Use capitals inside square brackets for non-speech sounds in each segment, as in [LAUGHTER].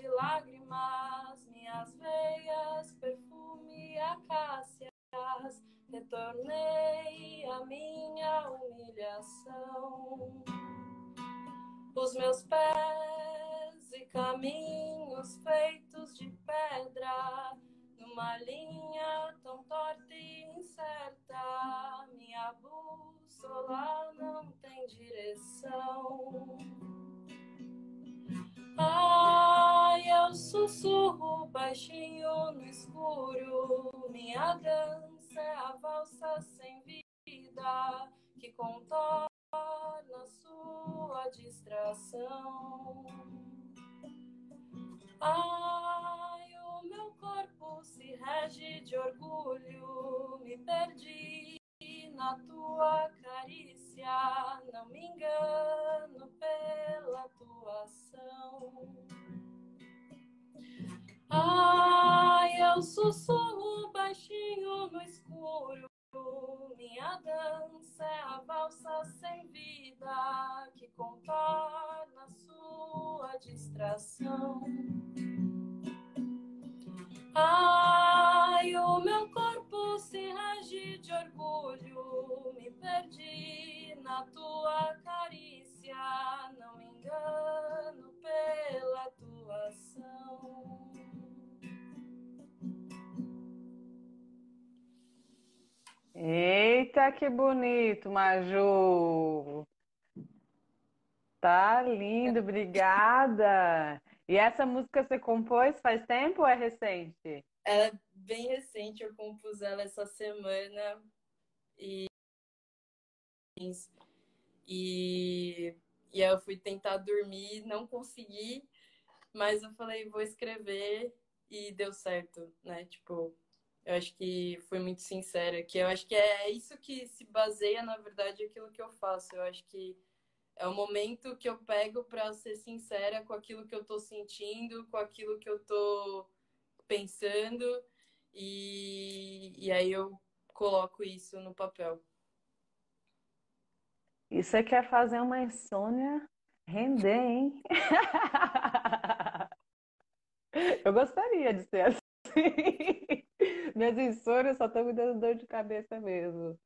de lágrimas, minhas veias, perfume acácias, retornei a minha humilhação. Os meus pés e caminhos feitos de pedra, numa linha tão torta e incerta, minha bússola não tem direção. Ai, eu sussurro baixinho no escuro. Minha dança é a valsa sem vida que contorna sua distração. Ai, o meu corpo se rege de orgulho. Me perdi na tua carícia, não me engano pela tua ação. Ai, eu sussurro baixinho no escuro, minha dança é a valsa sem vida que contorna sua distração. Ai, o meu corpo se rege de orgulho, me perdi na tua carícia, não me engano pela tua ação. Eita, que bonito, Maju! Tá lindo, obrigada! E essa música você compôs faz tempo ou é recente? É bem recente, eu compus ela essa semana e e, e eu fui tentar dormir, não consegui, mas eu falei, vou escrever e deu certo, né? Tipo, eu acho que fui muito sincera, que eu acho que é isso que se baseia, na verdade, aquilo que eu faço. Eu acho que é o momento que eu pego para ser sincera com aquilo que eu estou sentindo, com aquilo que eu estou pensando, e, e aí eu coloco isso no papel. E você quer fazer uma insônia render, hein? [LAUGHS] Eu gostaria de ser assim. Minhas insônias só estão me dando dor de cabeça mesmo.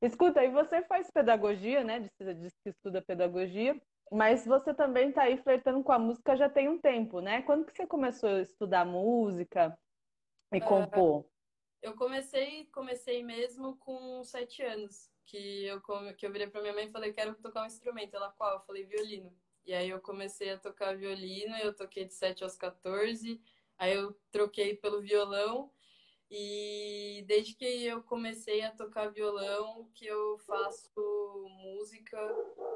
Escuta, e você faz pedagogia, né? Diz, que estuda pedagogia, mas você também está aí flertando com a música já tem um tempo, né? Quando que você começou a estudar música e compor? Eu comecei, comecei mesmo com sete anos, que eu, que eu virei para minha mãe e falei, quero tocar um instrumento. Ela, qual? Eu falei, violino. E aí eu comecei a tocar violino, eu toquei de 7 aos 14, aí eu troquei pelo violão, e desde que eu comecei a tocar violão, que eu faço música,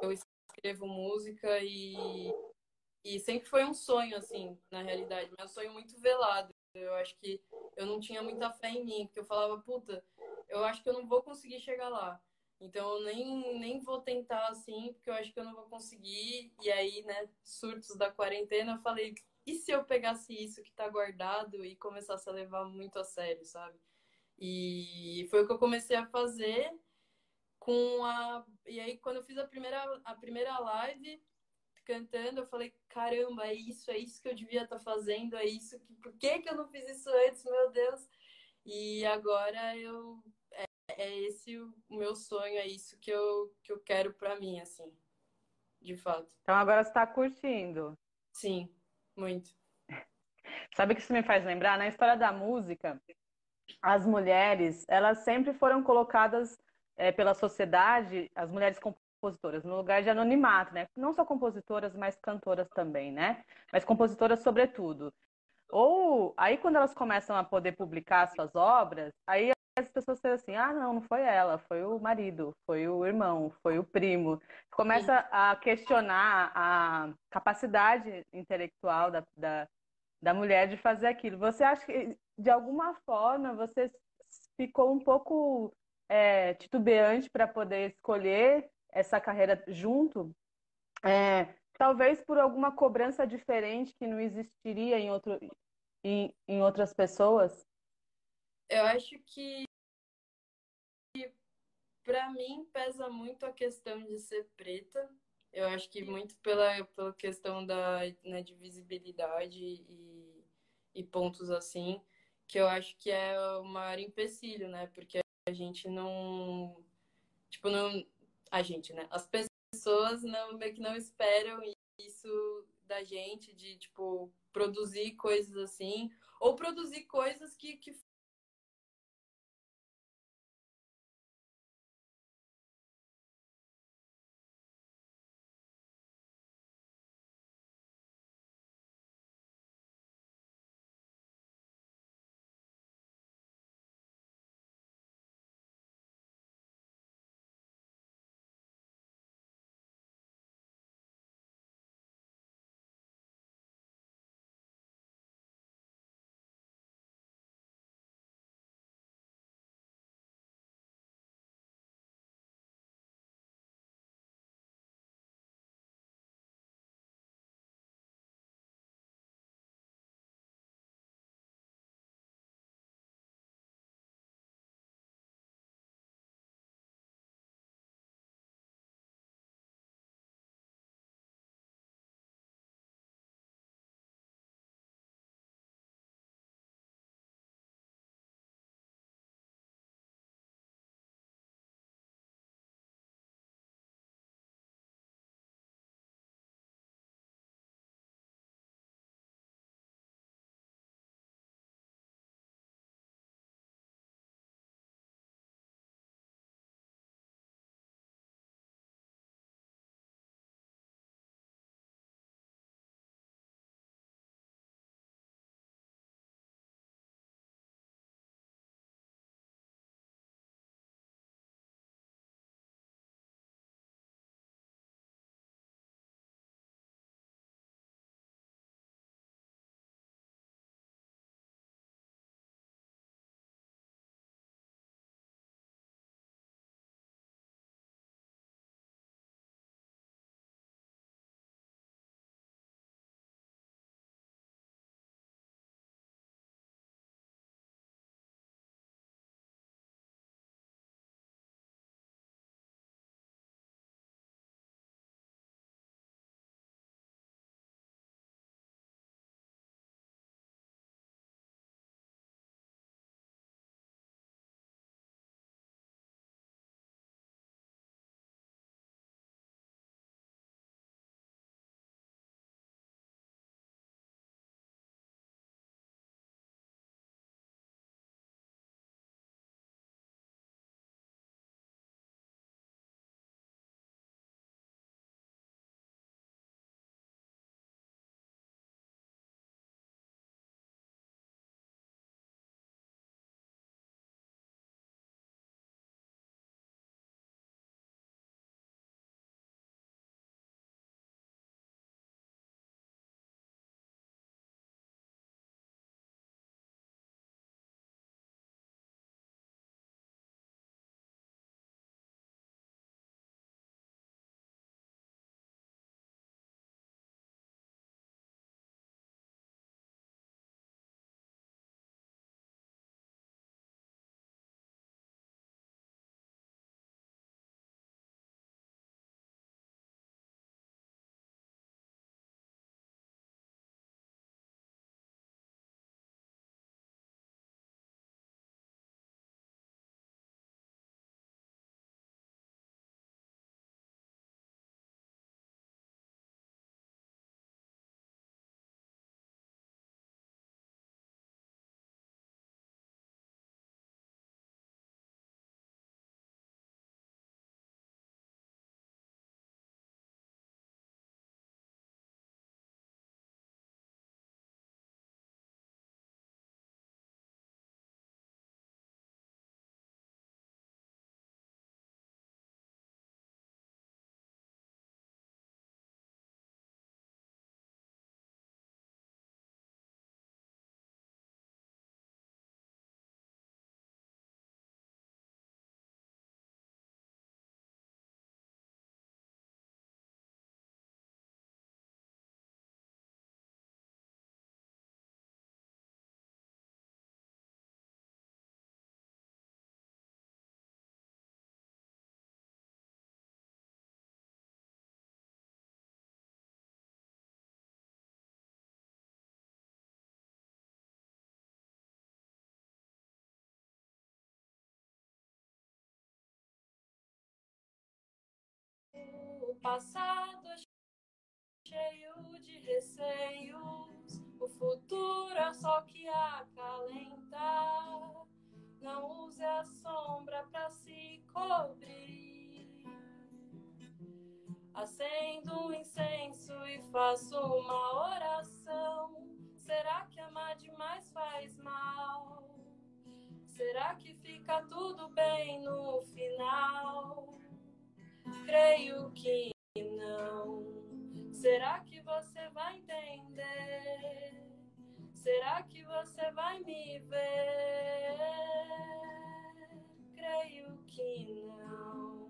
eu escrevo música e, e sempre foi um sonho, assim, na realidade. Meu sonho muito velado. Eu acho que eu não tinha muita fé em mim, porque eu falava, puta, eu acho que eu não vou conseguir chegar lá. Então eu nem, nem vou tentar assim, porque eu acho que eu não vou conseguir. E aí, né, surtos da quarentena, eu falei, e se eu pegasse isso que tá guardado e começasse a levar muito a sério, sabe? E foi o que eu comecei a fazer com a. E aí, quando eu fiz a primeira, a primeira live cantando, eu falei: caramba, é isso, é isso que eu devia estar tá fazendo, é isso que. Por que, que eu não fiz isso antes, meu Deus? E agora eu. É, é esse o meu sonho, é isso que eu, que eu quero para mim, assim. De fato. Então agora você está curtindo. Sim, muito. Sabe o que isso me faz lembrar? Na história da música, as mulheres, elas sempre foram colocadas é, pela sociedade, as mulheres compositoras, no lugar de anonimato, né? Não só compositoras, mas cantoras também, né? Mas compositoras sobretudo. Ou aí quando elas começam a poder publicar suas obras, aí as pessoas dizem assim, ah, não, não foi ela, foi o marido, foi o irmão, foi o primo. Começa a questionar a capacidade intelectual da, da, da mulher de fazer aquilo. Você acha que, de alguma forma, você ficou um pouco é, titubeante para poder escolher essa carreira junto? É, talvez por alguma cobrança diferente que não existiria em, outro, em, em outras pessoas? Eu acho que para mim pesa muito a questão de ser preta Eu acho que muito pela, pela questão da, né, de visibilidade e, e pontos assim, que eu acho que é o maior empecilho, né? Porque a gente não. Tipo, não. A gente, né? As pessoas não, meio que não esperam isso da gente, de, tipo, produzir coisas assim, ou produzir coisas que, que passado cheio de receios, o futuro é só que acalenta. Não use a sombra para se cobrir. Acendo um incenso e faço uma oração. Será que amar demais faz mal? Será que fica tudo bem no final? Creio que vai entender? Será que você vai me ver? Creio que não.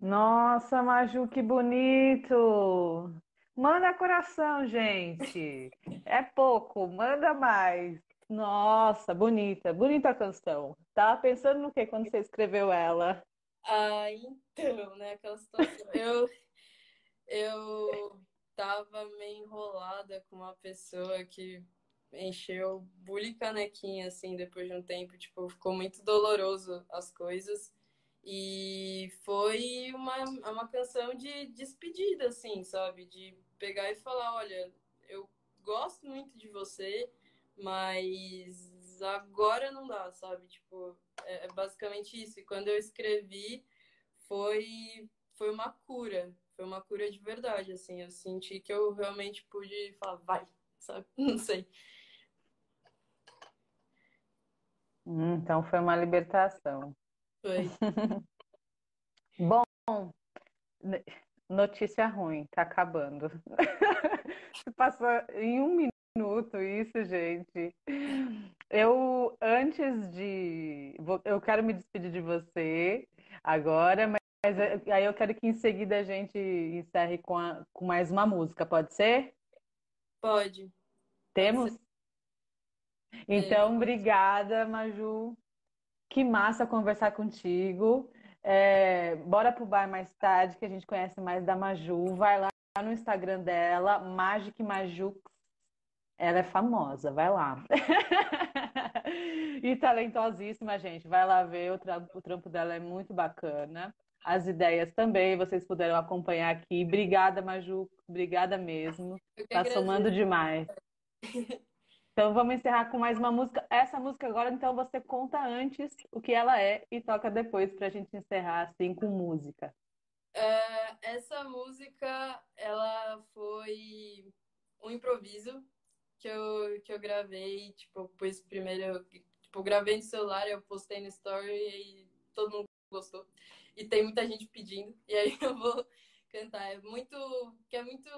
Nossa, Maju, que bonito! Manda coração, gente. É pouco, manda mais. Nossa, bonita, bonita canção. Tava pensando no que quando você escreveu ela? Ah, então, né, aquela situação. Eu, eu tava meio enrolada com uma pessoa que encheu bullying canequinha, assim, depois de um tempo. Tipo, ficou muito doloroso as coisas. E foi uma, uma canção de despedida, assim, sabe? De pegar e falar, olha, eu gosto muito de você, mas agora não dá, sabe? Tipo, é, é basicamente isso. E quando eu escrevi, foi, foi uma cura. Foi uma cura de verdade, assim. Eu senti que eu realmente pude falar, vai, sabe? [LAUGHS] Não sei. Hum, então foi uma libertação. Foi. [LAUGHS] Bom, notícia ruim, tá acabando. [LAUGHS] Passou em um minuto isso, gente. Eu, antes de. Eu quero me despedir de você agora, mas aí eu quero que em seguida a gente encerre com, a, com mais uma música, pode ser? Pode. Temos? Pode ser. Então, é. obrigada, Maju. Que massa conversar contigo. É, bora pro bar mais tarde, que a gente conhece mais da Maju. Vai lá no Instagram dela, Magic Majux. Ela é famosa, vai lá. [LAUGHS] e talentosíssima, gente. Vai lá ver, o trampo, o trampo dela é muito bacana. As ideias também, vocês puderam acompanhar aqui. Obrigada, Maju. Obrigada mesmo. Tá somando demais. [LAUGHS] Então vamos encerrar com mais uma música. Essa música agora, então, você conta antes o que ela é e toca depois para a gente encerrar assim com música. Uh, essa música, ela foi um improviso que eu, que eu gravei, tipo, pus primeiro, tipo, gravei no celular, eu postei no story e todo mundo gostou. E tem muita gente pedindo, e aí [LAUGHS] eu vou cantar. É muito, que é muito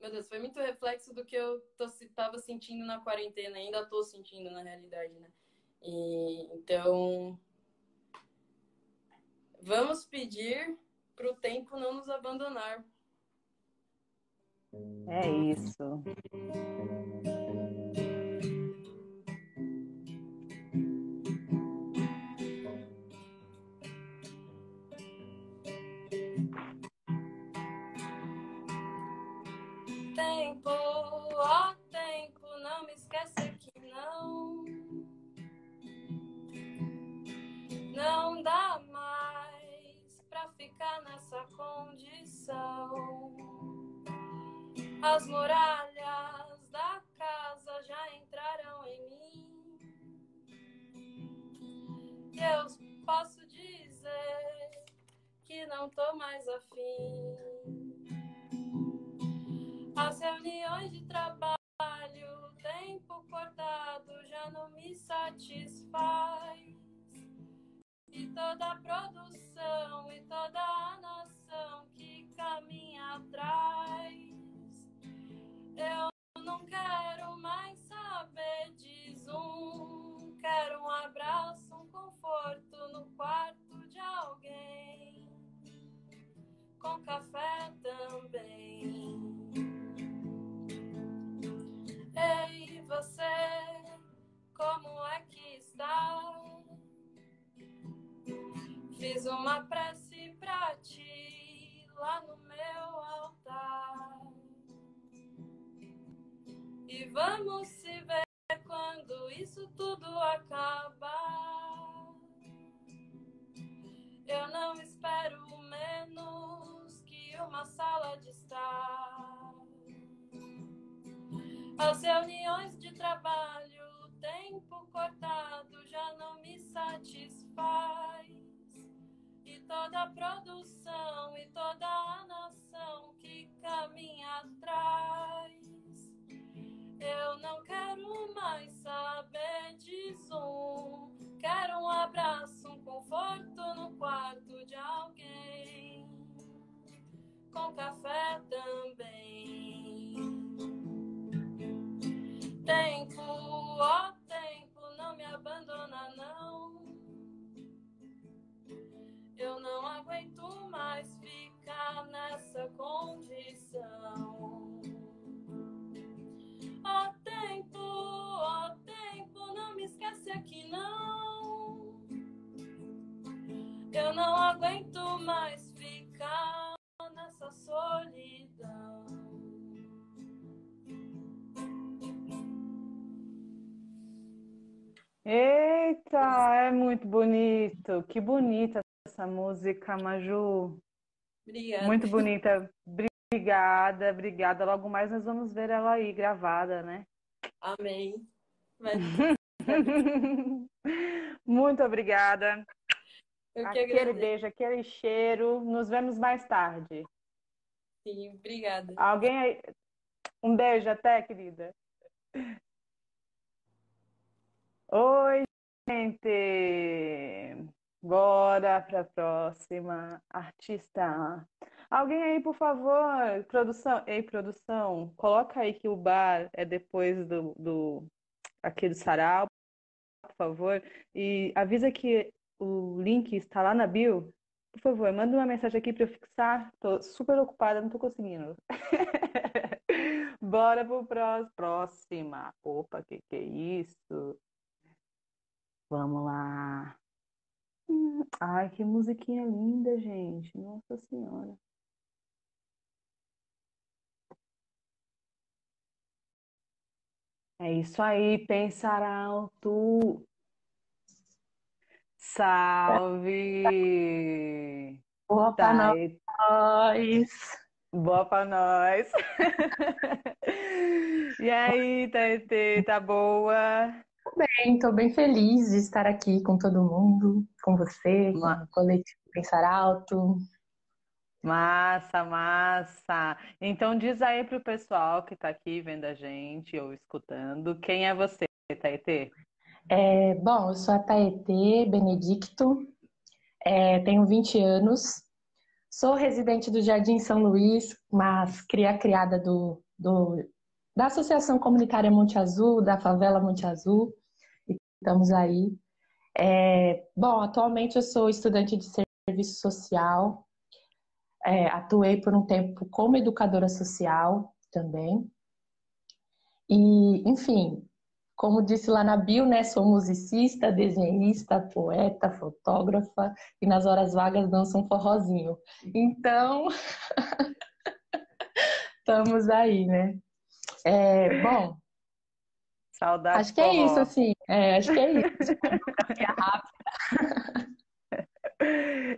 meu Deus, foi muito reflexo do que eu tô, tava sentindo na quarentena, ainda tô sentindo na realidade, né? E, então, vamos pedir para o tempo não nos abandonar. É isso. tempo, ó tempo, não me esqueça que não. Não dá mais pra ficar nessa condição. As muralhas da casa já entraram em mim. Eu posso dizer que não tô mais afim. As reuniões de trabalho, tempo cortado já não me satisfaz. E toda a produção e toda a nação que caminha atrás. Eu não quero mais saber de Zoom. Quero um abraço, um conforto no quarto de alguém. Com café também. Ei, você, como é que está? Fiz uma prece pra ti lá no meu altar. E vamos se ver quando isso tudo acabar. Eu não espero menos que uma sala de estar. As reuniões de trabalho, o tempo cortado já não me satisfaz. E toda a produção e toda a nação que caminha atrás. Eu não quero mais saber de Zoom. Quero um abraço, um conforto no quarto de alguém. Com café também. Tempo, ó tempo, não me abandona, não. Eu não aguento mais ficar nessa condição. Eita, é muito bonito. Que bonita essa música, Maju. Obrigada. Muito bonita. Obrigada, obrigada. Logo mais nós vamos ver ela aí gravada, né? Amém. [LAUGHS] Muito obrigada. Aquele agradeço. beijo, aquele cheiro. Nos vemos mais tarde. Sim, obrigada. Alguém aí? Um beijo até, querida. Oi, gente. Bora para a próxima artista. Alguém aí, por favor, produção. Ei, produção, coloca aí que o bar é depois do, do aqui do sarau, por favor. E avisa que o link está lá na bio. Por favor, manda uma mensagem aqui para eu fixar. Tô super ocupada, não tô conseguindo. [LAUGHS] Bora pro pró- próxima. Opa, que que é isso? Vamos lá. Hum, Ai, que musiquinha linda, gente. Nossa Senhora. É isso aí, pensar alto. Salve! Boa pra Tá, nós. boa pra nós. [LAUGHS] E aí, Taitê, tá boa? Bem, tô bem feliz de estar aqui com todo mundo, com você, com o coletivo Pensar Alto. Massa, massa. Então diz aí pro pessoal que tá aqui vendo a gente ou escutando, quem é você, Taitê? É, bom, eu sou a Taetê Benedicto, é, tenho 20 anos, sou residente do Jardim São Luís, mas cria criada do, do- da Associação Comunitária Monte Azul, da favela Monte Azul, estamos aí. É, bom, atualmente eu sou estudante de serviço social, é, atuei por um tempo como educadora social também. E, enfim, como disse lá na bio, né, sou musicista, desenhista, poeta, fotógrafa e nas horas vagas danço um forrozinho. Então, [LAUGHS] estamos aí, né? É, bom, Saudade acho que é forró. isso, assim. É, acho que é isso. [LAUGHS] Rápida.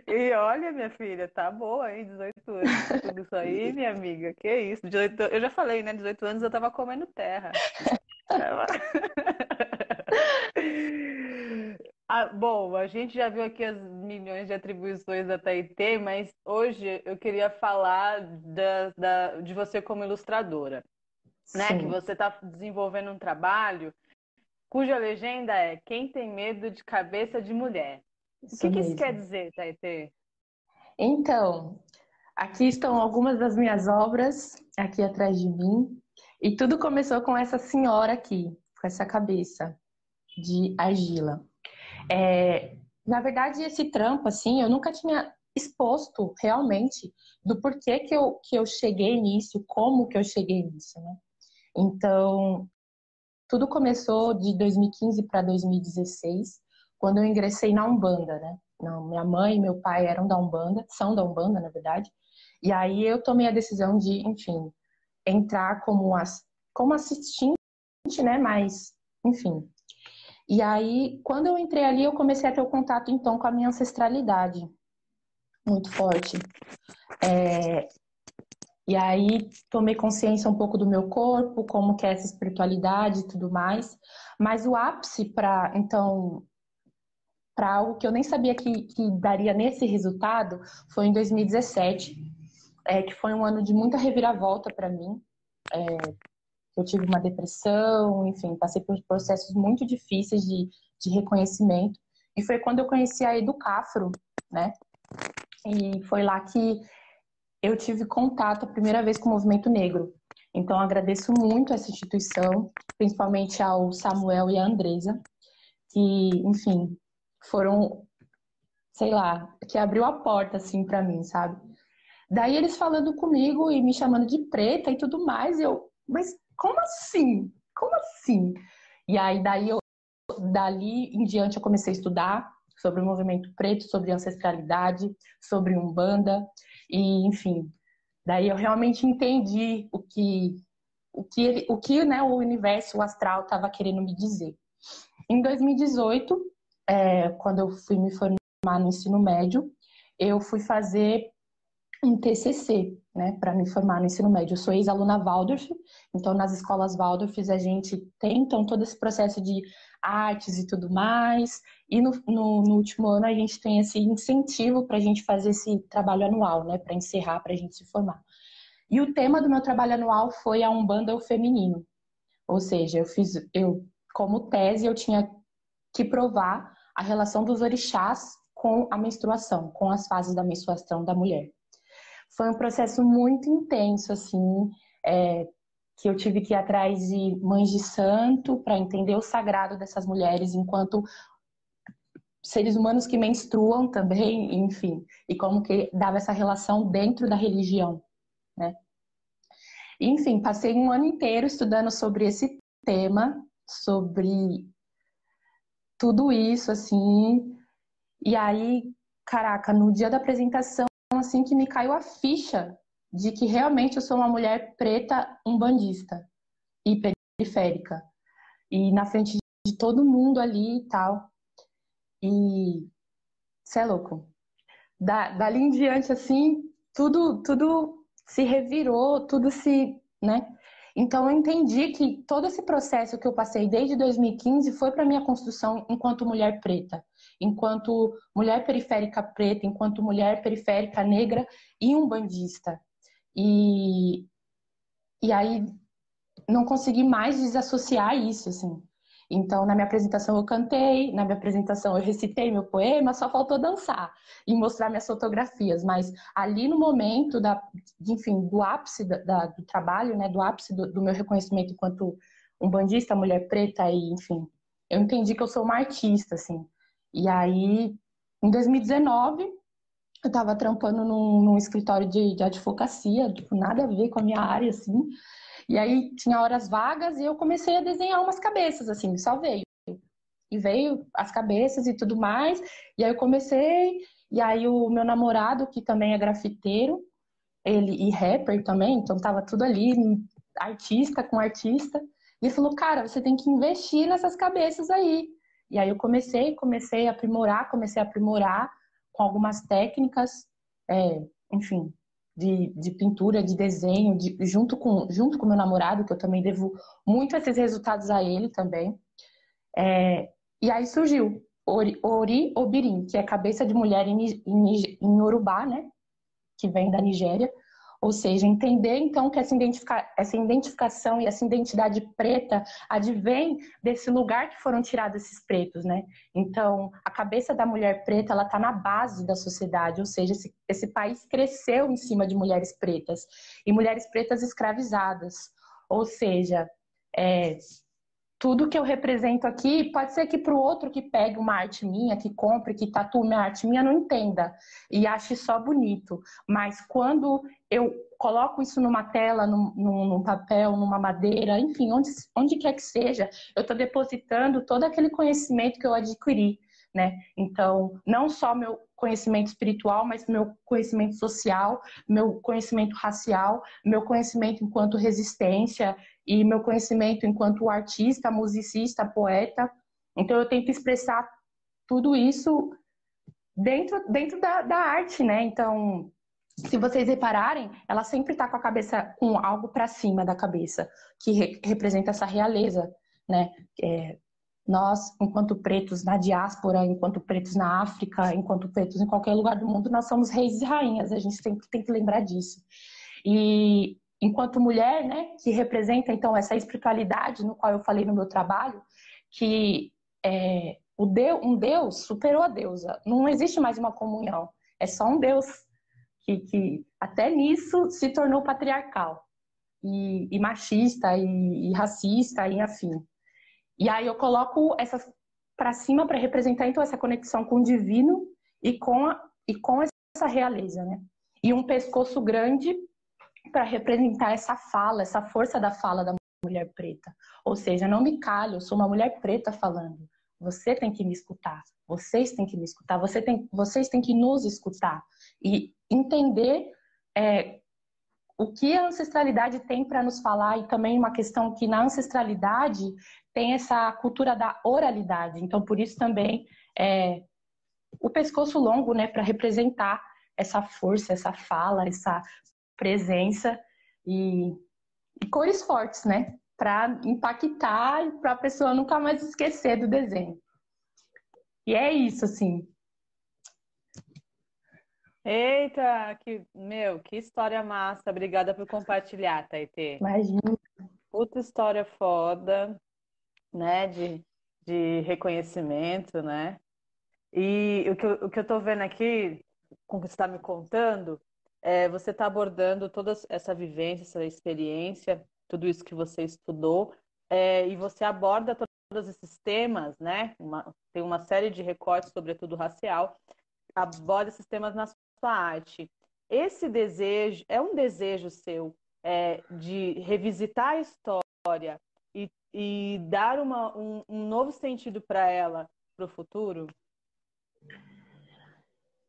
E olha, minha filha, tá boa, hein? 18 anos. Tudo isso aí, minha amiga. Que isso? 18... Eu já falei, né? 18 anos eu tava comendo terra. Tava- [LAUGHS] Ah, bom, a gente já viu aqui as milhões de atribuições da Taitê, mas hoje eu queria falar da, da- de você como ilustradora, né? Sim. Que você está desenvolvendo um trabalho cuja legenda é Quem tem medo de cabeça de mulher. O Isso que que isso quer dizer, Taitê? Então, aqui estão algumas das minhas obras, aqui atrás de mim. E tudo começou com essa senhora aqui, com essa cabeça de argila. É, na verdade, esse trampo, assim, eu nunca tinha exposto realmente do porquê que eu, que eu cheguei nisso, como que eu cheguei nisso, né? Então, tudo começou de 2015 para 2016, quando eu ingressei na Umbanda, né? Não, minha mãe e meu pai eram da Umbanda, são da Umbanda, na verdade. E aí eu tomei a decisão de, enfim, entrar como, as, como assistente, né? Mas, enfim. E aí, quando eu entrei ali, eu comecei a ter o contato, então, com a minha ancestralidade. Muito forte. É, E aí tomei consciência um pouco do meu corpo, como que é essa espiritualidade e tudo mais. Mas o ápice para então para algo que eu nem sabia que, que daria nesse resultado foi em 2017, é, que foi um ano de muita reviravolta para mim. É, eu tive uma depressão, enfim, passei por processos muito difíceis de, de reconhecimento. E foi quando eu conheci a Educafro, né? E foi lá que eu tive contato a primeira vez com o movimento negro. Então, agradeço muito essa instituição, principalmente ao Samuel e à Andresa, que, enfim, foram, sei lá, que abriu a porta, assim, para mim, sabe? Daí eles falando comigo e me chamando de preta e tudo mais, eu, mas como assim? Como assim? E aí, daí eu, dali em diante, eu comecei a estudar sobre o movimento preto, sobre ancestralidade, sobre umbanda e, enfim, daí eu realmente entendi o que o que ele, o que né, o universo o astral estava querendo me dizer. Em 2018, é, quando eu fui me formar no ensino médio, eu fui fazer um TCC, né, para me formar no ensino médio. Eu sou ex-aluna Waldorf, então nas escolas Waldorf a gente tem então todo esse processo de artes e tudo mais, e no, no, no último ano a gente tem esse incentivo para a gente fazer esse trabalho anual, né, para encerrar, para a gente se formar. E o tema do meu trabalho anual foi a Umbanda o Feminino, ou seja, eu fiz, eu como tese eu tinha que provar a relação dos orixás com a menstruação, com as fases da menstruação da mulher. Foi um processo muito intenso, assim, é, que eu tive que ir atrás de mães de santo para entender o sagrado dessas mulheres enquanto seres humanos que menstruam também, enfim, e como que dava essa relação dentro da religião, né? Enfim, passei um ano inteiro estudando sobre esse tema, sobre tudo isso, assim, e aí, caraca, no dia da apresentação assim que me caiu a ficha de que realmente eu sou uma mulher preta umbandista e periférica. E na frente de todo mundo ali e tal. E você é louco. Da, dali em diante, assim, tudo, tudo se revirou, tudo se, né? Então eu entendi que todo esse processo que eu passei desde 2015 foi para minha construção enquanto mulher preta enquanto mulher periférica preta, enquanto mulher periférica negra e um bandista. E, e aí não consegui mais desassociar isso, assim. Então, na minha apresentação eu cantei, na minha apresentação eu recitei meu poema, só faltou dançar e mostrar minhas fotografias. Mas ali no momento da, enfim, do ápice da, da, do trabalho, né, do ápice do, do meu reconhecimento enquanto um bandista, mulher preta e, enfim, eu entendi que eu sou uma artista, assim. E aí, em 2019, eu estava trampando num, num escritório de, de, advocacia, tipo, nada a ver com a minha área, assim. E aí tinha horas vagas e eu comecei a desenhar umas cabeças, assim, só veio. E veio as cabeças e tudo mais. E aí eu comecei, e aí o meu namorado, que também é grafiteiro, ele e rapper também, então tava tudo ali, artista com artista. E falou, cara, você tem que investir nessas cabeças aí. E aí eu comecei, comecei a aprimorar, comecei a aprimorar com algumas técnicas, é, enfim, de, de, pintura, de desenho, de, junto com junto com meu namorado, que eu também devo muito esses resultados a ele também. É, e aí surgiu Ori, Ori Obirim, que é cabeça de mulher em, em, em Urubá, né? Que vem da Nigéria. Ou seja, entender então que essa, identifica essa identificação e essa identidade preta advém desse lugar que foram tirados esses pretos, né? Então, a cabeça da mulher preta, ela está na base da sociedade, ou seja, esse, esse país cresceu em cima de mulheres pretas e mulheres pretas escravizadas. Ou seja, é, tudo que eu represento aqui, pode ser que para o outro que pegue uma arte minha, que compre, que tatue uma arte minha, não entenda e ache só bonito. Mas quando eu coloco isso numa tela, num, num, papel, numa madeira, enfim, onde, onde quer que seja, eu estou depositando todo aquele conhecimento que eu adquiri. Né? Então, não só meu conhecimento espiritual, mas meu conhecimento social, meu conhecimento racial, meu conhecimento enquanto resistência e meu conhecimento enquanto artista, musicista, poeta. Então eu tento expressar tudo isso dentro, dentro da, da arte, né? Então se vocês repararem, ela sempre está com a cabeça com algo para cima da cabeça, que re representa essa realeza, né? É, nós, enquanto pretos na diáspora, enquanto pretos na África, enquanto pretos em qualquer lugar do mundo, nós somos reis e rainhas. A gente sempre tem que lembrar disso. E enquanto mulher, né, que representa então essa espiritualidade no qual eu falei no meu trabalho, que é, o Deus, um Deus superou a deusa. Não existe mais uma comunhão. É só um Deus que, que até nisso se tornou patriarcal e, e machista e, e, racista e afim. E aí eu coloco essas para cima para representar então essa conexão com o divino e com a, e com essa realeza, né? E um pescoço grande para representar essa fala, essa força da fala da mulher preta. Ou seja, não me calho, eu sou uma mulher preta falando. Você tem que me escutar. Vocês têm que me escutar. Você tem, vocês têm que nos escutar e entender é, o que a ancestralidade tem para nos falar e também uma questão que na ancestralidade tem essa cultura da oralidade. Então, por isso também é, o pescoço longo, né, para representar essa força, essa fala, essa presença e, e cores fortes, né, para impactar e para a pessoa nunca mais esquecer do desenho. E é isso, assim. Eita, que, meu, que história massa. Obrigada por compartilhar, Taitê. Imagina. Puta história foda, né? De, de reconhecimento, né? E o que, eu, o que eu tô vendo aqui, com o que você está me contando, é, você está abordando toda essa vivência, essa experiência, tudo isso que você estudou, é, e você aborda todos esses temas, né? Uma, tem uma série de recortes, sobretudo racial, aborda esses temas na sua arte. Esse desejo é um desejo seu é, de revisitar a história e, e dar uma, um, um novo sentido para ela para o futuro?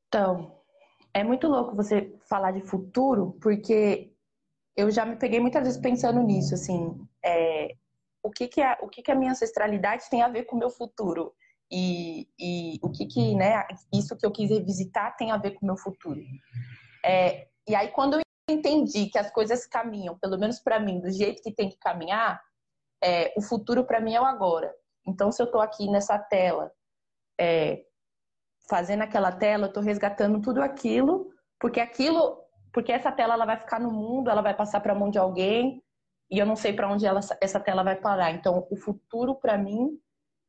Então, é muito louco você falar de futuro, porque eu já me peguei muitas vezes pensando nisso, assim, é, o que que a, o que que a minha ancestralidade tem a ver com o meu futuro? e, e o que que, né, isso que eu quis revisitar tem a ver com o meu futuro. É, e aí, quando eu entendi que as coisas caminham, pelo menos para mim, do jeito que tem que caminhar, é, o futuro para mim é o agora. Então, se eu estou aqui nessa tela, é, fazendo aquela tela, eu estou resgatando tudo aquilo, porque aquilo, porque essa tela ela vai ficar no mundo, ela vai passar para a mão de alguém, e eu não sei para onde ela, essa tela vai parar. Então, o futuro para mim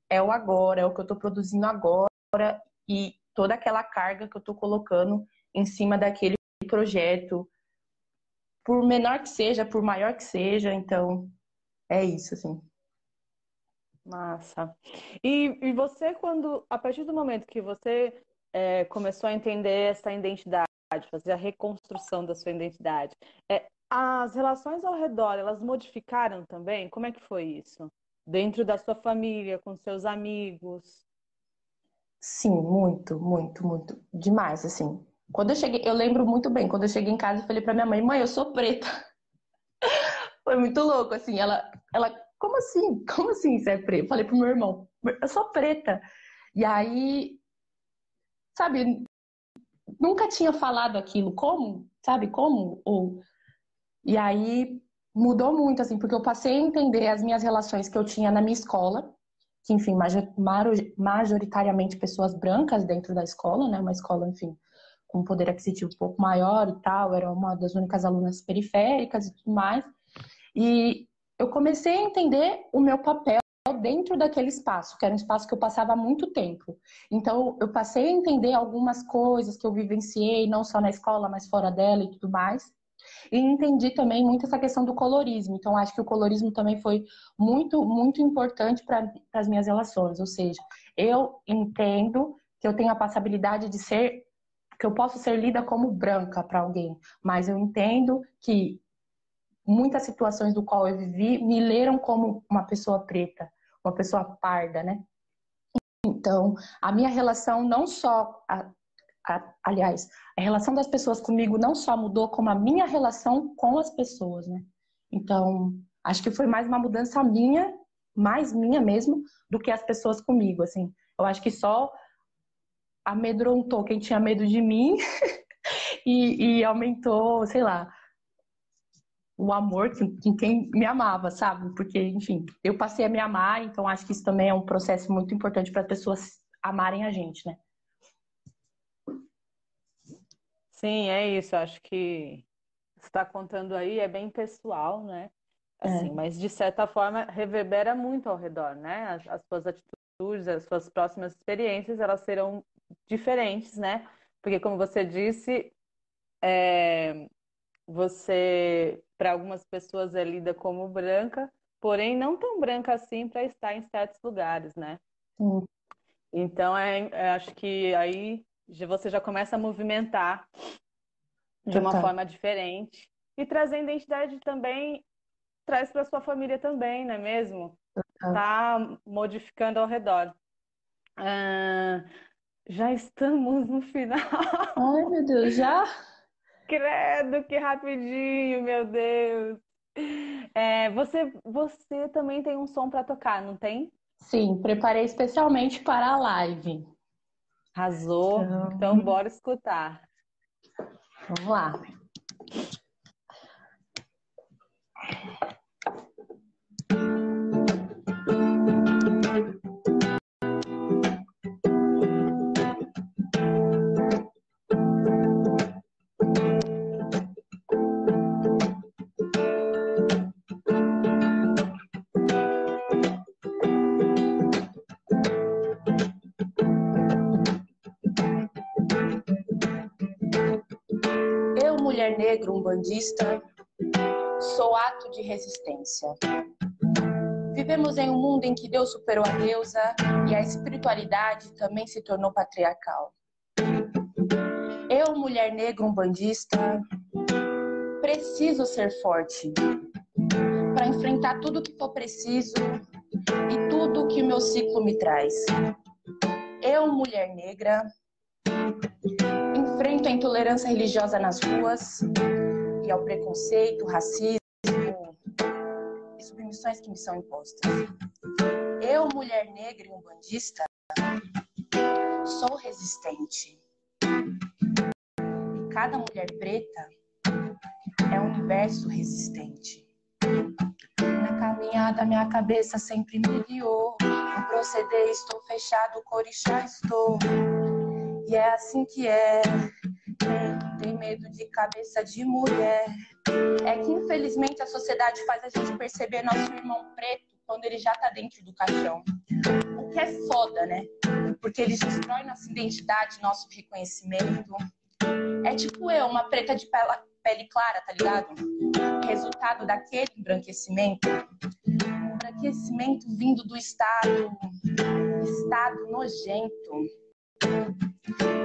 é o agora, é o que eu estou produzindo agora e toda aquela carga que eu estou colocando em cima daquele projeto, por menor que seja, por maior que seja, então é isso, assim. Massa. E, e você, quando, a partir do momento que você é, começou a entender essa identidade, fazer a reconstrução da sua identidade, é, as relações ao redor, elas modificaram também? Como é que foi isso? dentro da sua família, com seus amigos? Sim, muito, muito, muito. Demais, assim. Quando eu cheguei, eu lembro muito bem, quando eu cheguei em casa, eu falei pra minha mãe, mãe, eu sou preta. [LAUGHS] Foi muito louco, assim. Ela, ela, como assim? Como assim você é preta? Falei pro meu irmão, eu sou preta. E aí, sabe, nunca tinha falado aquilo. Como? Sabe, como? Ou... E aí, mudou muito, assim, porque eu passei a entender as minhas relações que eu tinha na minha escola, que, enfim, majoritariamente pessoas brancas dentro da escola, né? Uma escola, enfim, com poder aquisitivo um pouco maior e tal, era uma das únicas alunas periféricas e tudo mais. E eu comecei a entender o meu papel dentro daquele espaço, que era um espaço que eu passava muito tempo. Então, eu passei a entender algumas coisas que eu vivenciei, não só na escola, mas fora dela e tudo mais. E entendi também muito essa questão do colorismo. Então, acho que o colorismo também foi muito, muito importante para as minhas relações. Ou seja, eu entendo que eu tenho a passabilidade de ser, que eu posso ser lida como branca para alguém, mas eu entendo que muitas situações do qual eu vivi me leram como uma pessoa preta, uma pessoa parda, né? Então, a minha relação não só aliás, a relação das pessoas comigo não só mudou, como a minha relação com as pessoas, né? Então, acho que foi mais uma mudança minha, mais minha mesmo, do que as pessoas comigo, assim. Eu acho que só amedrontou quem tinha medo de mim [LAUGHS] e, e aumentou, sei lá, o amor em quem me amava, sabe? Porque, enfim, eu passei a me amar, então acho que isso também é um processo muito importante para as pessoas amarem a gente, né? Sim, é isso. Acho que você está contando aí é bem pessoal, né? Assim, é. mas de certa forma reverbera muito ao redor, né? As, as suas atitudes, as suas próximas experiências, elas serão diferentes, né? Porque como você disse, é, você, para algumas pessoas, é lida como branca, porém não tão branca assim para estar em certos lugares, né? Sim. Então, é, é, acho que aí você já começa a movimentar de uma forma diferente e trazer identidade também traz para sua família também, não é mesmo? Tá modificando ao redor. Ah, já estamos no final. Ai, meu Deus, já? [LAUGHS] Credo, que rapidinho, meu Deus. É, você, você também tem um som para tocar, não tem? Sim, preparei especialmente para a live. Arrasou. Então, então bora escutar. Vamos lá. Negro, um bandista, sou ato de resistência. Vivemos em um mundo em que Deus superou a deusa e a espiritualidade também se tornou patriarcal. Eu, mulher negra, um bandista, preciso ser forte para enfrentar tudo que for preciso e tudo que o meu ciclo me traz. Eu, mulher negra, enfrento a intolerância religiosa nas ruas ao preconceito, racismo e submissões que me são impostas. Eu, mulher negra e umbandista, sou resistente. E cada mulher preta é um universo resistente. Na caminhada, minha cabeça sempre me guiou. Proceder, estou fechado, corixá estou. E é assim que é. Medo de cabeça de mulher. É que infelizmente a sociedade faz a gente perceber nosso irmão preto quando ele já tá dentro do caixão. O que é foda, né? Porque eles destroem nossa identidade, nosso reconhecimento. É tipo eu, uma preta de pele clara, tá ligado? Resultado daquele embranquecimento. Embranquecimento vindo do Estado. Estado nojento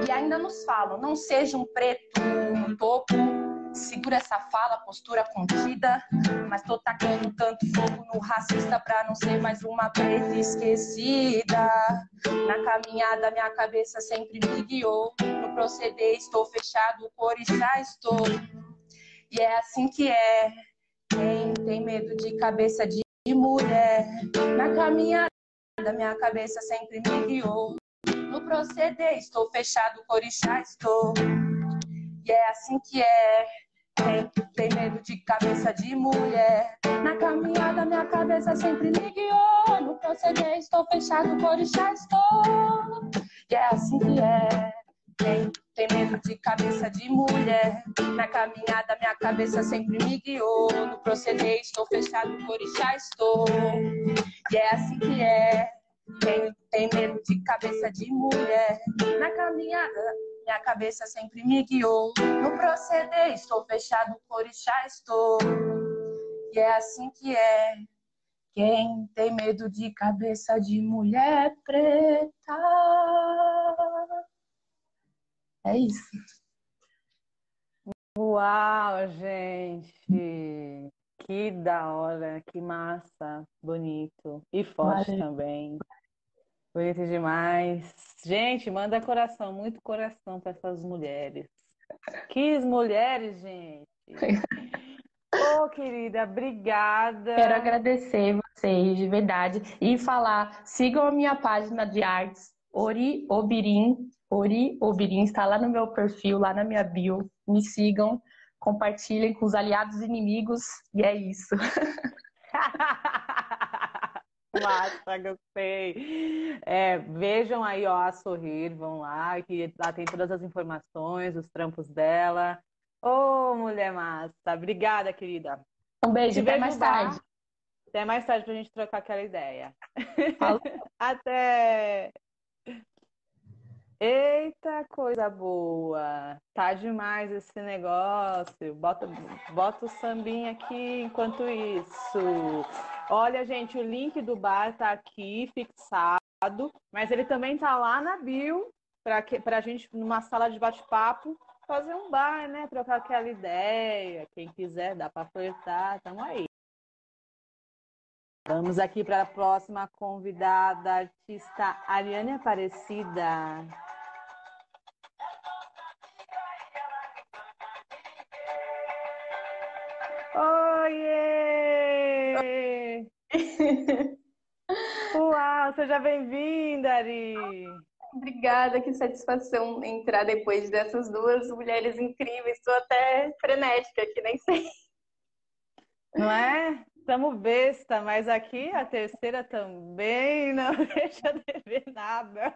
e ainda nos falam: não seja um preto no topo, segura essa fala, postura contida, mas tô tacando tanto fogo no racista pra não ser mais uma preta esquecida. Na caminhada, minha cabeça sempre me guiou. No proceder, estou fechado, por já estou. E é assim que é. Quem tem medo de cabeça de mulher? Na caminhada, minha cabeça sempre me guiou no proceder. Estou fechado, corixá, estou. E é assim que é. Tem, tem medo de cabeça de mulher. Na caminhada, minha cabeça sempre me guiou. No proceder, estou fechado, corixá, estou. E é assim que é. Tem, tem medo de cabeça de mulher. Na caminhada, minha cabeça sempre me guiou. No proceder, estou fechado, corixá, estou. E é assim que é. Quem tem medo de cabeça de mulher? Na caminhada, minha cabeça sempre me guiou. No proceder, estou fechado, orixá estou. E é assim que é. Quem tem medo de cabeça de mulher preta? É isso. Uau, gente! Que da hora, que massa, bonito. E forte também. Bonito demais. Gente, manda coração, muito coração para essas mulheres. Que mulheres, gente. [LAUGHS] Ô, oh, querida, obrigada. Quero agradecer vocês, de verdade. E falar, sigam a minha página de artes, Ori Obirim, Ori Obirin está lá no meu perfil, lá na minha bio. Me sigam, compartilhem com os aliados e inimigos e é isso. [LAUGHS] Massa, gostei. É, vejam aí, ó, a Sorrir, vão lá, que lá tem todas as informações, os trampos dela. Ô, oh, mulher massa. Obrigada, querida. Um beijo, até mais tarde. Até mais tarde pra gente trocar aquela ideia. [LAUGHS] até! Eita, coisa boa! Tá demais esse negócio. Bota, bota o sambinha aqui enquanto isso. Olha, gente, o link do bar tá aqui fixado, mas ele também tá lá na bio para pra gente numa sala de bate-papo fazer um bar, né? Trocar aquela ideia. Quem quiser, dá para flertar, tamo aí. Vamos aqui para a próxima convidada, artista Ariane Aparecida. Oiê! Uau, seja bem-vinda, Ari! Obrigada, que satisfação entrar depois dessas duas mulheres incríveis. Estou até frenética aqui, nem sei. Não é? Estamos besta, mas aqui a terceira também não [LAUGHS] deixa de ver nada.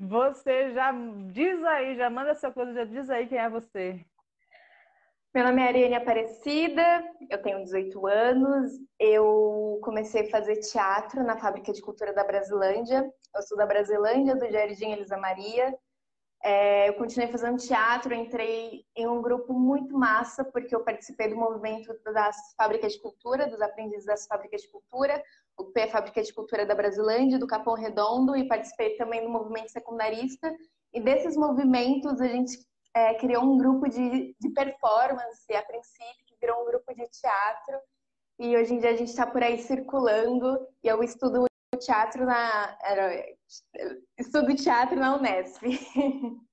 Você já diz aí, já manda sua coisa, já diz aí quem é você. Meu nome é Ariane Aparecida, eu tenho 18 anos, eu comecei a fazer teatro na Fábrica de Cultura da Brasilândia, eu sou da Brasilândia, do Jardim Elisa Maria, é, eu continuei fazendo teatro, entrei em um grupo muito massa, porque eu participei do movimento das Fábricas de Cultura, dos aprendizes das Fábricas de Cultura, o P é Fábrica de Cultura da Brasilândia, do Capão Redondo, e participei também do movimento secundarista, e desses movimentos a gente é, criou um grupo de, de performance, a princípio, que virou um grupo de teatro. E hoje em dia a gente está por aí circulando e eu estudo teatro na. Estudo teatro na Unesp. [LAUGHS]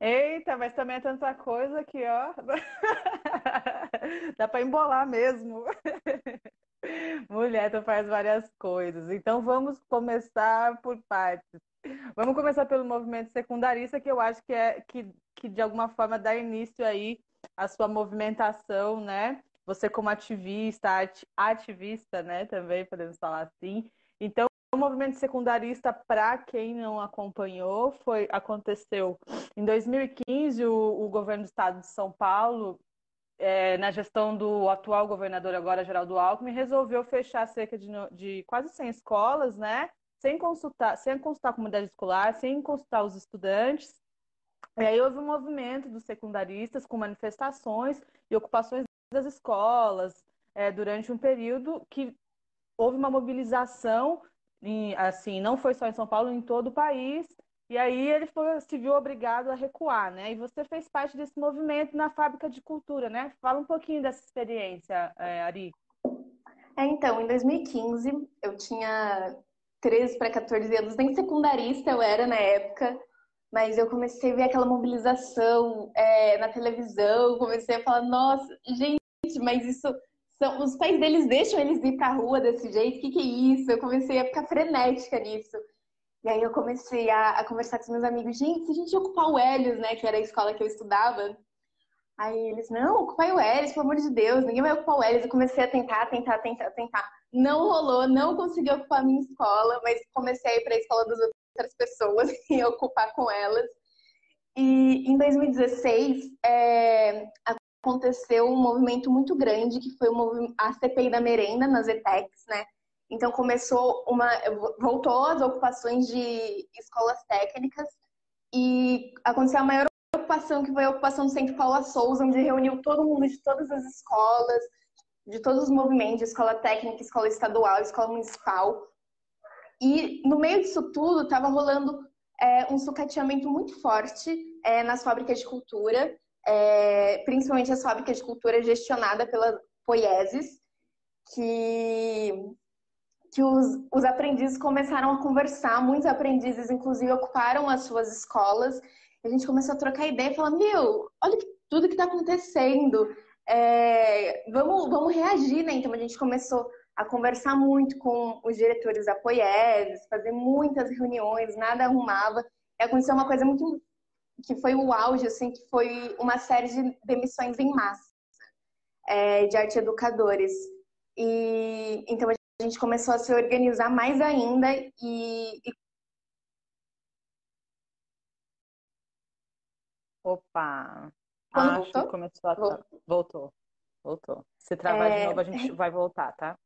Eita, mas também é tanta coisa que, ó. [LAUGHS] Dá para embolar mesmo. [LAUGHS] Mulher, tu faz várias coisas. Então vamos começar por partes. Vamos começar pelo movimento secundarista, que eu acho que é que, que de alguma forma dá início aí à sua movimentação, né? Você como ativista, ativista, né? Também podemos falar assim. Então, o movimento secundarista, para quem não acompanhou, foi aconteceu em 2015. O, o governo do estado de São Paulo, é, na gestão do atual governador agora Geraldo Alckmin, resolveu fechar cerca de, de quase 100 escolas, né? sem consultar, sem consultar a comunidade escolar, sem consultar os estudantes. E aí houve um movimento dos secundaristas com manifestações e ocupações das escolas é, durante um período que houve uma mobilização, em, assim, não foi só em São Paulo, em todo o país. E aí ele foi, se viu obrigado a recuar, né? E você fez parte desse movimento na fábrica de cultura, né? Fala um pouquinho dessa experiência, é, Ari. É, então, em 2015, eu tinha 13 para 14 anos, nem secundarista eu era na época, mas eu comecei a ver aquela mobilização é, na televisão, comecei a falar, nossa, gente, mas isso são, os pais deles deixam eles ir pra rua desse jeito, o que, que é isso? Eu comecei a ficar frenética nisso. E aí eu comecei a, a conversar com meus amigos, gente, se a gente ocupar o Helios, né, que era a escola que eu estudava, Aí eles, não, ocupar o Elis, pelo amor de Deus, ninguém vai ocupar o Elis. Eu comecei a tentar, tentar, tentar, tentar. Não rolou, não consegui ocupar a minha escola, mas comecei a ir para a escola das outras pessoas [LAUGHS] e ocupar com elas. E em 2016 é, aconteceu um movimento muito grande, que foi a CPI da merenda nas ETECs, né? Então começou uma. voltou as ocupações de escolas técnicas e aconteceu a maior ocupação que foi a ocupação do Centro Paula Souza, onde reuniu todo mundo de todas as escolas, de todos os movimentos, escola técnica, escola estadual, escola municipal. E no meio disso tudo estava rolando é, um sucateamento muito forte é, nas fábricas de cultura, é, principalmente as fábricas de cultura gestionadas pela Poieses, que, que os, os aprendizes começaram a conversar, muitos aprendizes, inclusive, ocuparam as suas escolas a gente começou a trocar ideia e falar, meu, olha que, tudo que está acontecendo. É, vamos, vamos reagir, né? Então a gente começou a conversar muito com os diretores da Poieses, fazer muitas reuniões, nada arrumava. E aconteceu uma coisa muito que foi o auge, assim, que foi uma série de demissões em massa é, de arte educadores. E então a gente começou a se organizar mais ainda e, e... Opa! Quando Acho voltou? que começou a... Voltou. voltou. Voltou. Se travar É. de novo, a gente vai voltar, tá?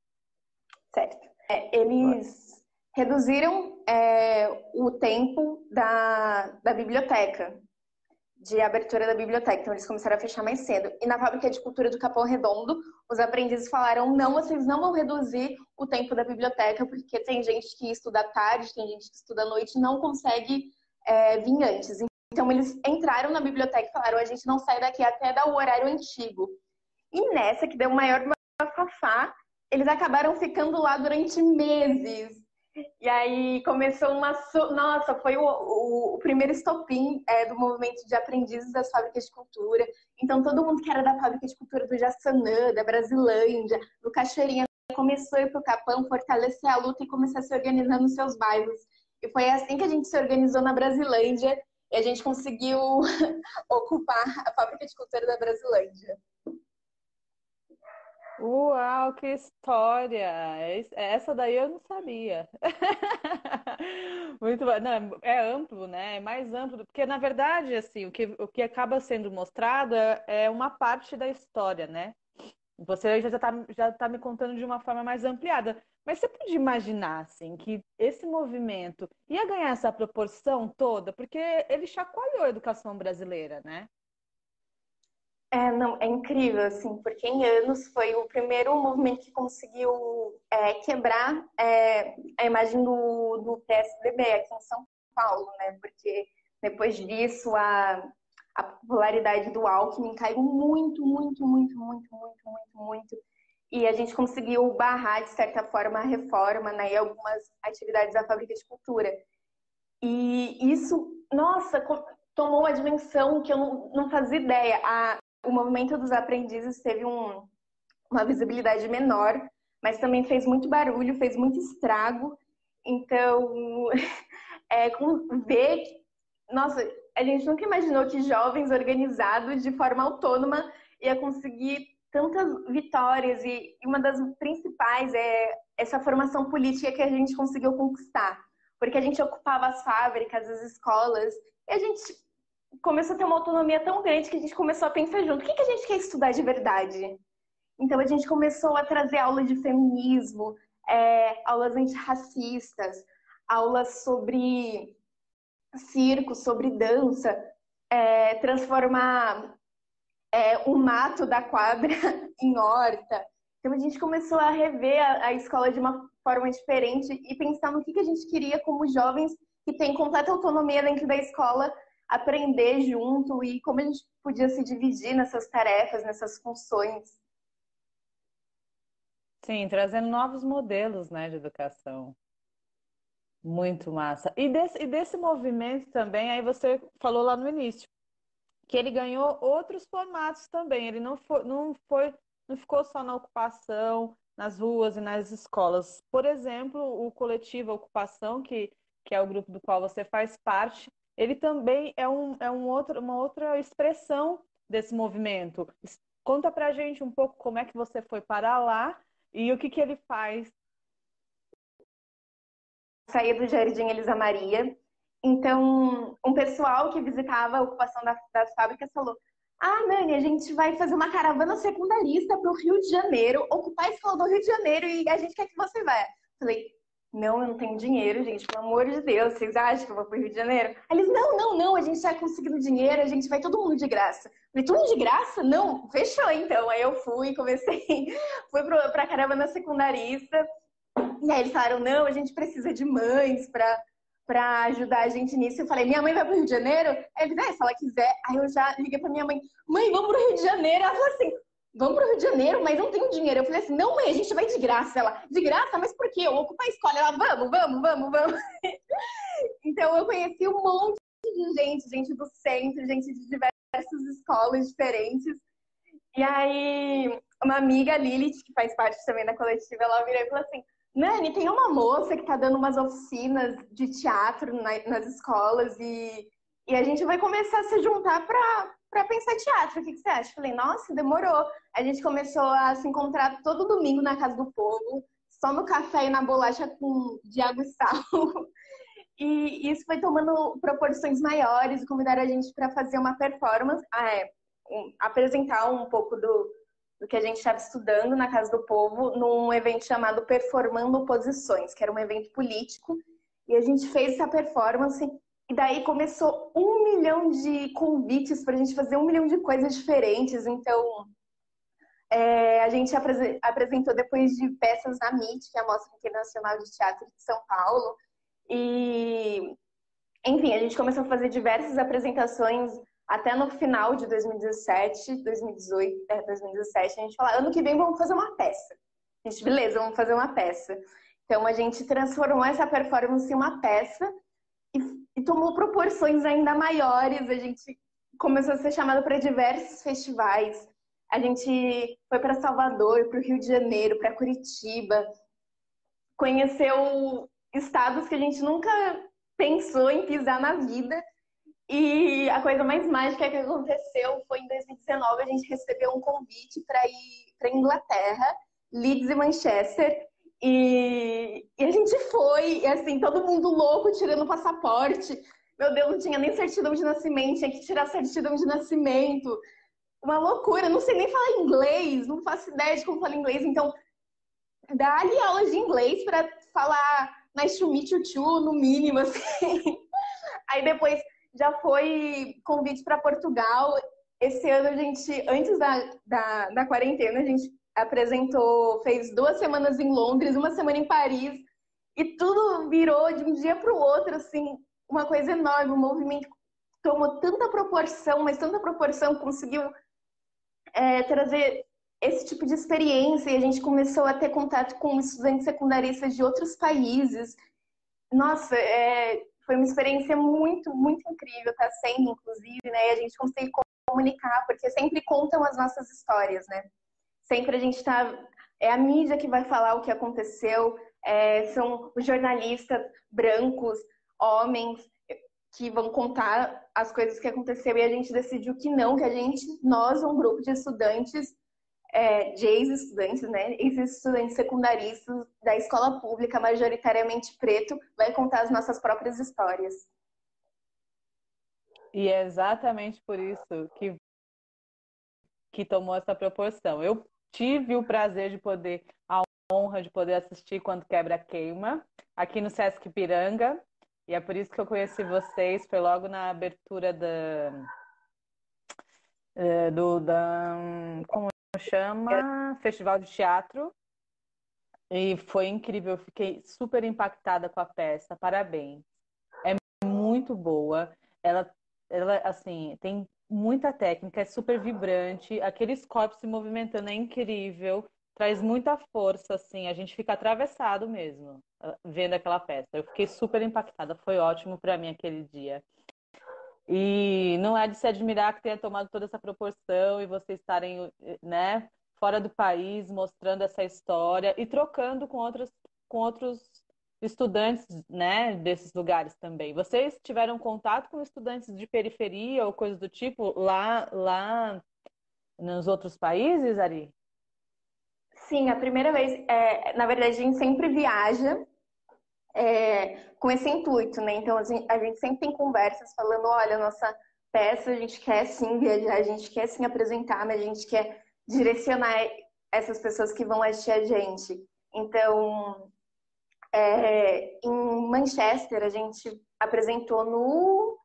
Certo. É, eles reduziram é, o tempo da, da biblioteca, de abertura da biblioteca. Então, eles começaram a fechar mais cedo. E na fábrica de cultura do Capão Redondo, os aprendizes falaram: não, vocês não vão reduzir o tempo da biblioteca, porque tem gente que estuda tarde, tem gente que estuda à noite não consegue é, vir antes. Então, eles entraram na biblioteca e falaram: a gente não sai daqui até dar o horário antigo. E nessa, que deu o maior bafafá, eles acabaram ficando lá durante meses. E aí começou uma. Nossa, foi o, o- o primeiro estopim é, do movimento de aprendizes das fábricas de cultura. Então, todo mundo que era da fábrica de cultura do Jaçanã, da Brasilândia, do Cachoeirinha, começou a ir para o Capão, fortalecer a luta e começar a se organizar nos seus bairros. E foi assim que a gente se organizou na Brasilândia e a gente conseguiu [LAUGHS] ocupar a fábrica de cultura da Brasilândia. Uau, que história! Es- Essa daí eu não sabia. [LAUGHS] Muito bom. Não, é amplo, né? É mais amplo, porque na verdade, assim, o que, o que acaba sendo mostrado é, é uma parte da história, né? Você já está já tá me contando de uma forma mais ampliada. Mas você pode imaginar, assim, que esse movimento ia ganhar essa proporção toda, porque ele chacoalhou a educação brasileira, né? É, não, é incrível, assim, porque em anos foi o primeiro movimento que conseguiu é, quebrar é, a imagem do, do PSDB aqui em São Paulo, né? Porque depois disso a, a popularidade do Alckmin caiu muito, muito, muito, muito, muito, muito, muito. E a gente conseguiu barrar, de certa forma, a reforma né, e algumas atividades da Fábrica de Cultura. E isso, nossa, tomou uma dimensão que eu não, não fazia ideia. A, o movimento dos aprendizes teve um, uma visibilidade menor, mas também fez muito barulho, fez muito estrago. Então, [LAUGHS] é, ver, nossa, a gente nunca imaginou que jovens organizados de forma autônoma ia conseguir tantas vitórias e uma das principais é essa formação política que a gente conseguiu conquistar, porque a gente ocupava as fábricas, as escolas, e a gente começou a ter uma autonomia tão grande que a gente começou a pensar junto, o que, que a gente quer estudar de verdade? Então a gente começou a trazer aulas de feminismo, é, aulas antirracistas, aulas sobre circo, sobre dança, é, transformar é, o mato da quadra [LAUGHS] em horta. Então a gente começou a rever a, a escola de uma forma diferente e pensar no que, que a gente queria como jovens que têm completa autonomia dentro da escola aprender junto e como a gente podia se dividir nessas tarefas, nessas funções. Sim, trazendo novos modelos, né, de educação. Muito massa. E desse, e desse movimento também, aí você falou lá no início, que ele ganhou outros formatos também. Ele não foi, não foi, não ficou só na ocupação, nas ruas e nas escolas. Por exemplo, o coletivo Ocupação, que, que é o grupo do qual você faz parte, ele também é, um, é um outro, uma outra expressão desse movimento. Conta pra gente um pouco como é que você foi parar lá e o que que ele faz. Saía do Jardim Elisa Maria. Então, um pessoal que visitava a ocupação da- das fábricas falou: Ah, Nani, a gente vai fazer uma caravana secundarista para o Rio de Janeiro, ocupar a escola do Rio de Janeiro e a gente quer que você vá. Falei, não, eu não tenho dinheiro, gente, pelo amor de Deus, vocês acham que eu vou pro Rio de Janeiro? Aí eles, não, não, não, a gente já conseguindo dinheiro, a gente vai todo mundo de graça. Falei, todo mundo de graça? Não, fechou então. Aí eu fui, comecei, [LAUGHS] fui pro, pra caravana secundarista, e aí eles falaram, não, a gente precisa de mães pra, pra ajudar a gente nisso. Eu falei, minha mãe vai pro Rio de Janeiro? Aí eles, é, se ela quiser. Aí eu já liguei pra minha mãe, mãe, vamos pro Rio de Janeiro. Ela falou assim, vamos pro Rio de Janeiro, mas não tenho dinheiro. Eu falei assim, não, mãe, a gente vai de graça. Ela, de graça? Mas por quê? Eu ocupo a escola. Ela, vamos, vamos, vamos, vamos. [LAUGHS] Então eu conheci um monte de gente, gente do centro, gente de diversas escolas diferentes. E aí, uma amiga, Lilith, que faz parte também da coletiva, ela virou e falou assim: Nani, tem uma moça que tá dando umas oficinas de teatro na, nas escolas e, e a gente vai começar a se juntar pra, pra pensar teatro. O que, que você acha? Falei, nossa, demorou. A gente começou a se encontrar todo domingo na Casa do Povo, só no café e na bolacha com de água e sal. [LAUGHS] E isso foi tomando proporções maiores, convidaram a gente para fazer uma performance, ah, é, um, apresentar um pouco do, do que a gente estava estudando na Casa do Povo num evento chamado Performando Posições, que era um evento político. E a gente fez essa performance e daí começou um milhão de convites para a gente fazer um milhão de coisas diferentes. Então, é, a gente apresentou depois de peças na MIT, que é a Mostra Internacional de Teatro de São Paulo. E, enfim, a gente começou a fazer diversas apresentações até no final de 2017, 2018, é, 2017, a gente falou, ano que vem vamos fazer uma peça. A gente, beleza, vamos fazer uma peça. Então a gente transformou essa performance em uma peça e, tomou proporções ainda maiores. A gente começou a ser chamado para diversos festivais. A gente foi para Salvador, para o Rio de Janeiro, para Curitiba, conheceu estados que a gente nunca pensou em pisar na vida. E a coisa mais mágica que aconteceu foi em 2019, a gente recebeu um convite para ir para Inglaterra, Leeds e Manchester. E, e, a gente foi, assim, todo mundo louco tirando passaporte. Meu Deus, não tinha nem certidão de nascimento, tinha que tirar certidão de nascimento. Uma loucura, não sei nem falar inglês, não faço ideia de como falar inglês. Então, dá-lhe aulas de inglês para falar nice to meet you too, no mínimo, [LAUGHS] assim. Aí depois já foi convite para Portugal. Esse ano a gente, antes da, da, da quarentena, a gente apresentou, fez duas semanas em Londres, uma semana em Paris, e tudo virou de um dia para o outro, assim, uma coisa enorme. O movimento tomou tanta proporção, mas tanta proporção, conseguiu é, trazer esse tipo de experiência e a gente começou a ter contato com estudantes secundaristas de outros países. Nossa, é, foi uma experiência muito, muito incrível, tá sendo, inclusive, né? E a gente conseguir comunicar, porque sempre contam as nossas histórias, né? Sempre a gente está. É a mídia que vai falar o que aconteceu, é, são os jornalistas brancos, homens, que vão contar as coisas que aconteceu e a gente decidiu que não, que a gente, nós, um grupo de estudantes, é, de ex-estudantes, né? Ex-estudantes secundaristas da escola pública, majoritariamente preto, vai contar as nossas próprias histórias. E é exatamente por isso que, que tomou essa proporção. Eu tive o prazer de poder, a honra de poder assistir quando quebra queima, aqui no Sesc Piranga. E é por isso que eu conheci vocês, foi logo na abertura da, é, do, da, como chama Festival de Teatro. E foi incrível, eu fiquei super impactada com a peça. Parabéns. É muito boa. Ela, ela assim, tem muita técnica, é super vibrante. Aqueles corpos se movimentando é incrível. Traz muita força, assim. A gente fica atravessado mesmo ah, vendo aquela peça. Eu fiquei super impactada. Foi ótimo para mim aquele dia. E não é de se admirar que tenha tomado toda essa proporção e vocês estarem, né, fora do país, mostrando essa história e trocando com outros, com outros estudantes, né, desses lugares também. Vocês tiveram contato com estudantes de periferia ou coisas do tipo lá, lá nos outros países, Ari? Sim, a primeira vez, é, na verdade, a gente sempre viaja é, com esse intuito, né? Então a gente, a gente sempre tem conversas falando, olha, nossa peça a gente quer sim viajar, a gente quer sim apresentar, mas a gente quer direcionar essas pessoas que vão assistir a gente. Então, é, em Manchester a gente apresentou no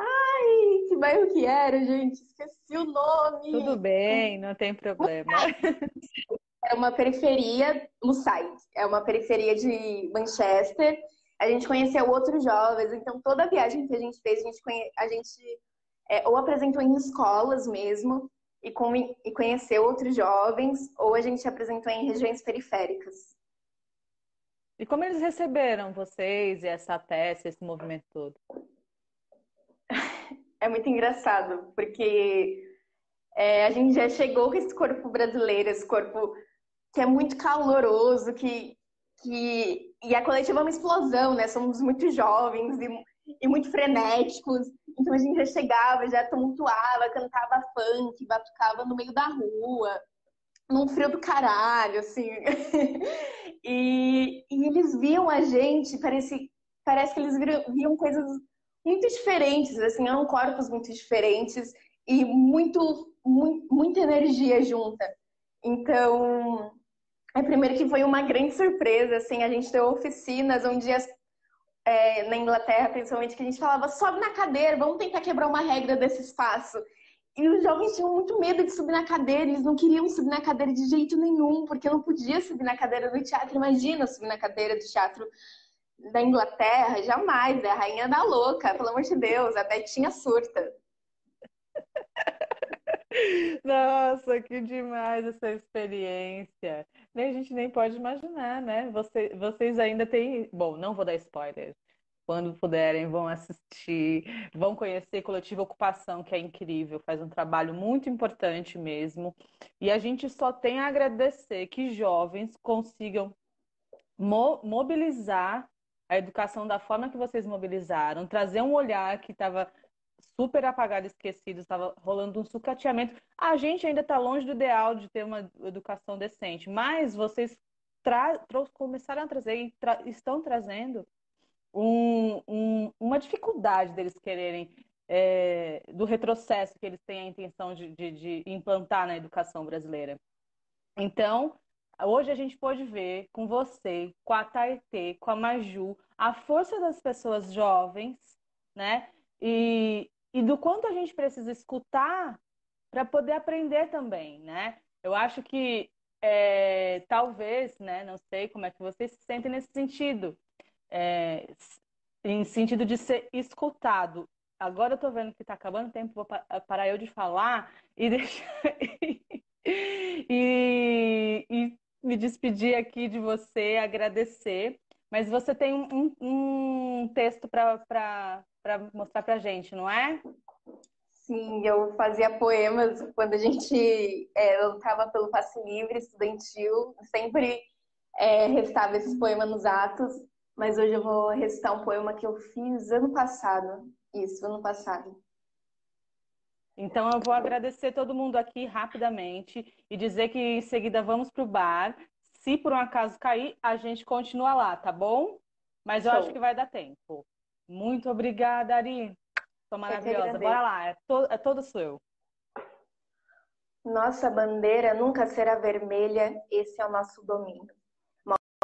Ai, que bairro que era, gente? Esqueci o nome. Tudo bem, não tem problema. [LAUGHS] É uma periferia, Muside, é uma periferia de Manchester. A gente conheceu outros jovens, então toda a viagem que a gente fez, a gente, conhe... a gente é, ou apresentou em escolas mesmo e, com... e conheceu outros jovens, ou a gente apresentou em regiões periféricas. E como eles receberam vocês e essa peça, esse movimento todo? É muito engraçado, porque É, a gente já chegou com esse corpo brasileiro, esse corpo que é muito caloroso, que, que... e a coletiva é uma explosão, né? Somos muito jovens e, e muito frenéticos, então a gente já chegava, já tumultuava, cantava funk, batucava no meio da rua, num frio do caralho, assim. [LAUGHS] e, e, eles viam a gente, parece, parece que eles viam coisas muito diferentes, assim, eram corpos muito diferentes e muito, muito muita energia junta. Então, é primeiro que foi uma grande surpresa, assim, a gente deu oficinas onde as, é, na Inglaterra, principalmente, que a gente falava, sobe na cadeira, vamos tentar quebrar uma regra desse espaço. E os jovens tinham muito medo de subir na cadeira, eles não queriam subir na cadeira de jeito nenhum, porque não podia subir na cadeira do teatro. Imagina subir na cadeira do teatro da Inglaterra, jamais, é a rainha da louca, pelo amor de Deus, a Betinha surta. [LAUGHS] Nossa, que demais essa experiência. A gente nem pode imaginar, né? Você, vocês ainda têm. Bom, não vou dar spoiler. Quando puderem, vão assistir, vão conhecer Coletiva Ocupação, que é incrível, faz um trabalho muito importante mesmo. E a gente só tem a agradecer que jovens consigam mo mobilizar a educação da forma que vocês mobilizaram, trazer um olhar que estava super apagado, esquecido, estava rolando um sucateamento. A gente ainda está longe do ideal de ter uma educação decente, mas vocês começaram a trazer e tra estão trazendo um, um, uma dificuldade deles quererem, é, do retrocesso que eles têm a intenção de, de, de implantar na educação brasileira. Então, Hoje a gente pode ver com você, com a Taitê, com a Maju, a força das pessoas jovens, né? E, e do quanto a gente precisa escutar para poder aprender também, né? Eu acho que é, talvez, né? Não sei como é que vocês se sentem nesse sentido, é, em sentido de ser escutado. Agora eu tô vendo que está acabando o tempo, vou parar eu de falar e [LAUGHS] deixar. e, e me despedir aqui de você, agradecer. Mas você tem um, um texto para mostrar para a gente, não é? Sim, eu fazia poemas quando a gente é, lutava pelo passe livre estudantil, sempre é, recitava esses poemas nos atos, mas hoje eu vou recitar um poema que eu fiz ano passado. Isso, ano passado. Então eu vou agradecer todo mundo aqui rapidamente e dizer que em seguida vamos para o bar. Se por um acaso cair, a gente continua lá, tá bom? Mas eu Show. acho que vai dar tempo. Muito obrigada, Ari. Tô maravilhosa. Bora lá, é, to é todo seu. Nossa bandeira nunca será vermelha, esse é o nosso domínio.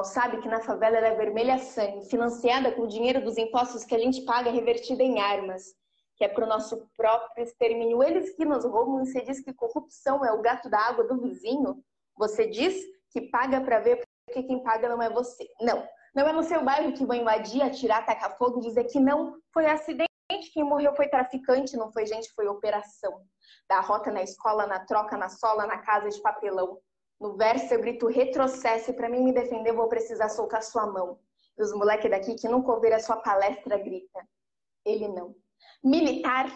Sabe que na favela ela é vermelha sangue, financiada com o dinheiro dos impostos que a gente paga revertida em armas que é para o nosso próprio extermínio. Eles que nos roubam, você diz que corrupção é o gato da água do vizinho. Você diz que paga para ver porque quem paga não é você. Não, não é no seu bairro que vão invadir, atirar, tacar fogo, dizer que não foi acidente, quem morreu foi traficante, não foi gente, foi operação. Da rota na escola, na troca, na sola, na casa de papelão. No verso eu grito retrocesse, para mim me defender vou precisar soltar sua mão. E os moleques daqui que nunca ouviram a sua palestra grita. Ele não. Militar,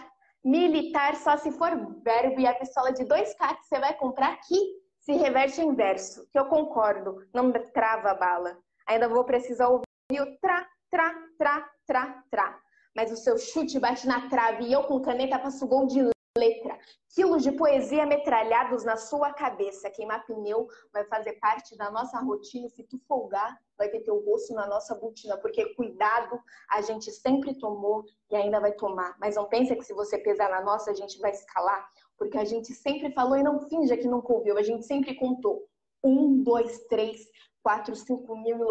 militar só se for verbo e a pistola de dois K que você vai comprar aqui se reverte em verso, que eu concordo, não trava a bala. Ainda vou precisar ouvir o tra, tra, tra, tra, tra. Mas o seu chute bate na trave e eu com caneta passo gol de letra. Quilos de poesia metralhados na sua cabeça. Queimar pneu vai fazer parte da nossa rotina. Se tu folgar, vai ter teu rosto na nossa botina. Porque cuidado a gente sempre tomou e ainda vai tomar. Mas não pensa que se você pesar na nossa, a gente vai escalar. Porque a gente sempre falou e não finja que nunca ouviu. A gente sempre contou. Um, dois, três, quatro, cinco mil